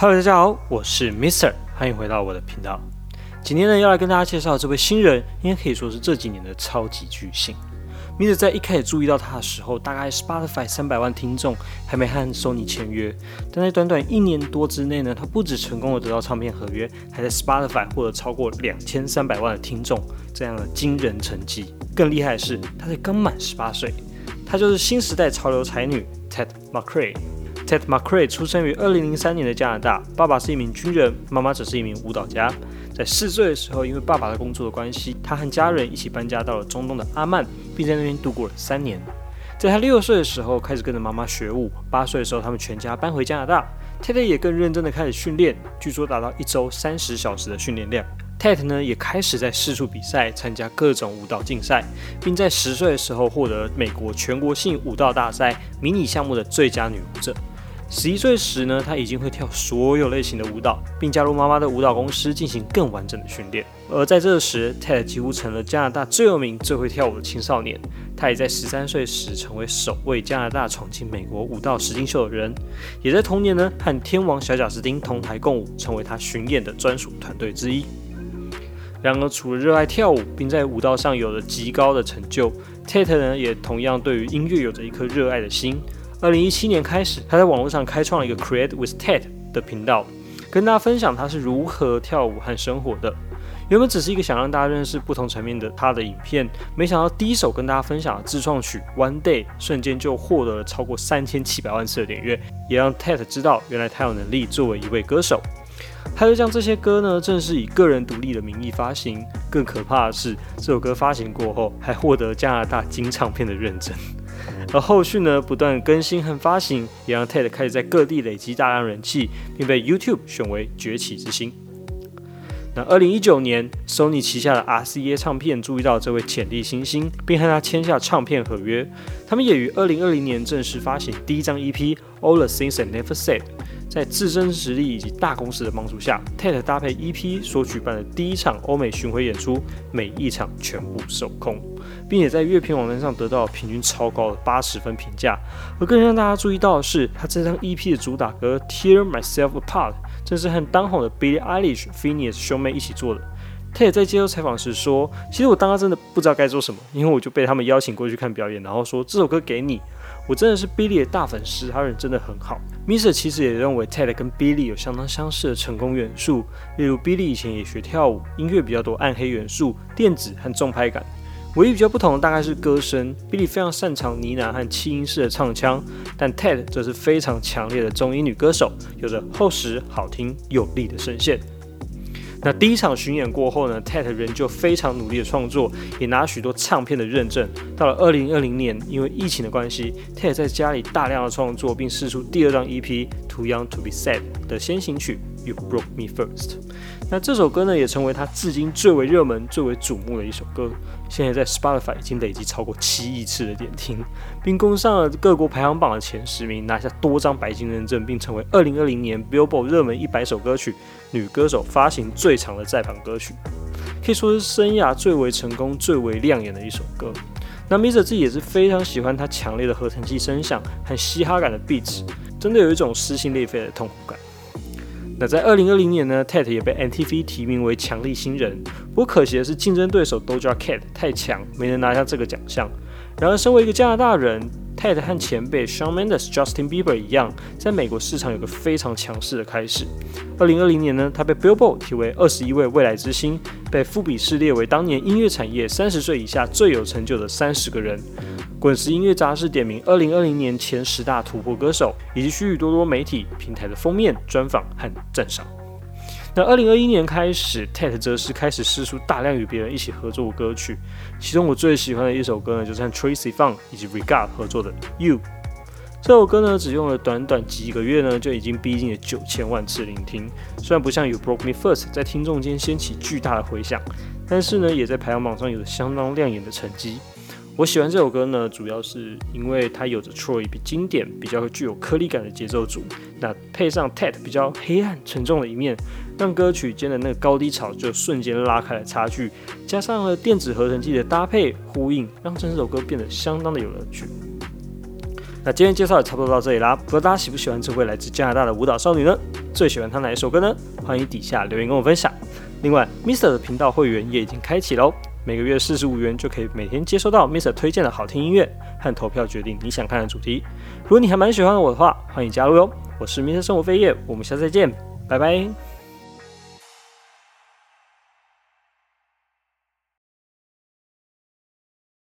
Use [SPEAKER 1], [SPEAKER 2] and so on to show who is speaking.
[SPEAKER 1] Hello，大家好，我是 Mister，欢迎回到我的频道。今天呢，要来跟大家介绍这位新人，应该可以说是这几年的超级巨星。Mister 在一开始注意到他的时候，大概 Spotify 三百万听众，还没和 Sony 签约。但在短短一年多之内呢，他不止成功的得到唱片合约，还在 Spotify 获得超过两千三百万的听众这样的惊人成绩。更厉害的是，他才刚满十八岁。她就是新时代潮流才女 Ted McRae。Ted McRae 出生于二零零三年的加拿大，爸爸是一名军人，妈妈则是一名舞蹈家。在四岁的时候，因为爸爸的工作的关系，他和家人一起搬家到了中东的阿曼，并在那边度过了三年。在他六岁的时候，开始跟着妈妈学舞。八岁的时候，他们全家搬回加拿大，Ted 也更认真的开始训练，据说达到一周三十小时的训练量。Ted 呢也开始在四处比赛，参加各种舞蹈竞赛，并在十岁的时候获得美国全国性舞蹈大赛迷你项目的最佳女舞者。十一岁时呢，她已经会跳所有类型的舞蹈，并加入妈妈的舞蹈公司进行更完整的训练。而在这时，Ted 几乎成了加拿大最有名、最会跳舞的青少年。他也在十三岁时成为首位加拿大闯进美国舞蹈实境秀的人，也在同年呢和天王小贾斯汀同台共舞，成为他巡演的专属团队之一。然而，除了热爱跳舞，并在舞蹈上有了极高的成就 tat 呢也同样对于音乐有着一颗热爱的心。二零一七年开始，他在网络上开创了一个 Create with Ted 的频道，跟大家分享他是如何跳舞和生活的。原本只是一个想让大家认识不同层面的他的影片，没想到第一首跟大家分享的自创曲 One Day 瞬间就获得了超过三千七百万次的点阅，也让 Ted 知道原来他有能力作为一位歌手。他就将这些歌呢，正是以个人独立的名义发行。更可怕的是，这首歌发行过后，还获得加拿大金唱片的认证。而后续呢，不断更新和发行，也让 Ted 开始在各地累积大量人气，并被 YouTube 选为崛起之星。那二零一九年，Sony 旗下的 RCA 唱片注意到这位潜力新星，并和他签下唱片合约。他们也于二零二零年正式发行第一张 EP《All the Things I Never Said》。在自身实力以及大公司的帮助下，TED 搭配 EP 所举办的第一场欧美巡回演出，每一场全部售空，并且在乐评网站上得到平均超高的八十分评价。而更让大家注意到的是，他这张 EP 的主打歌《Tear Myself Apart》正是和当红的 Billie Eilish、Phineas 兄妹一起做的。他也在接受采访时说：“其实我当时真的不知道该做什么，因为我就被他们邀请过去看表演，然后说这首歌给你。”我真的是 Billy 的大粉丝，他人真的很好。Mister 其实也认为 Ted 跟 Billy 有相当相似的成功元素，例如 Billy 以前也学跳舞，音乐比较多暗黑元素、电子和重拍感。唯一比较不同的大概是歌声，Billy 非常擅长呢喃和气音式的唱腔，但 Ted 则是非常强烈的中音女歌手，有着厚实、好听、有力的声线。那第一场巡演过后呢，Tet 仍旧非常努力的创作，也拿许多唱片的认证。到了二零二零年，因为疫情的关系，Tet 在家里大量的创作，并试出第二张 EP《Too Young to Be Sad》的先行曲《You Broke Me First》。那这首歌呢，也成为他至今最为热门、最为瞩目的一首歌。现在在 Spotify 已经累积超过七亿次的点听，并攻上了各国排行榜的前十名，拿下多张白金认证，并成为二零二零年 Billboard 热门一百首歌曲女歌手发行最长的在榜歌曲，可以说是生涯最为成功、最为亮眼的一首歌。那 Misa 自己也是非常喜欢他强烈的合成器声响和嘻哈感的 beat，真的有一种撕心裂肺的痛苦感。那在二零二零年呢，Tate 也被 NTV 提名为强力新人。不过可惜的是，竞争对手 Doja Cat 太强，没能拿下这个奖项。然而，身为一个加拿大人，Tate 和前辈 Shawn Mendes、Justin Bieber 一样，在美国市场有个非常强势的开始。二零二零年呢，他被 Billboard 提为二十一位未来之星，被富比士列为当年音乐产业三十岁以下最有成就的三十个人。滚石音乐杂志点名二零二零年前十大突破歌手，以及许许多多媒体平台的封面专访和赞赏。那二零二一年开始，Tate 则是开始试出大量与别人一起合作的歌曲，其中我最喜欢的一首歌呢，就是和 Tracy Funk 以及 Regard 合作的《You》。这首歌呢，只用了短短几个月呢，就已经逼近了九千万次聆听。虽然不像《You Broke Me First》在听众间掀起巨大的回响，但是呢，也在排行榜上有着相当亮眼的成绩。我喜欢这首歌呢，主要是因为它有着 Troy 比经典、比较具有颗粒感的节奏组，那配上 Ted 比较黑暗沉重的一面，让歌曲间的那个高低潮就瞬间拉开了差距。加上了电子合成器的搭配呼应，让整首歌变得相当的有乐趣。那今天介绍也差不多到这里啦，不知道大家喜不喜欢这位来自加拿大的舞蹈少女呢？最喜欢她哪一首歌呢？欢迎底下留言跟我分享。另外，Mr 的频道会员也已经开启喽，每个月四十五元就可以每天接收到 Mr 推荐的好听音乐和投票决定你想看的主题。如果你还蛮喜欢我的话，欢迎加入哟。我是 Mr 生活飞叶，我们下次再见，拜拜。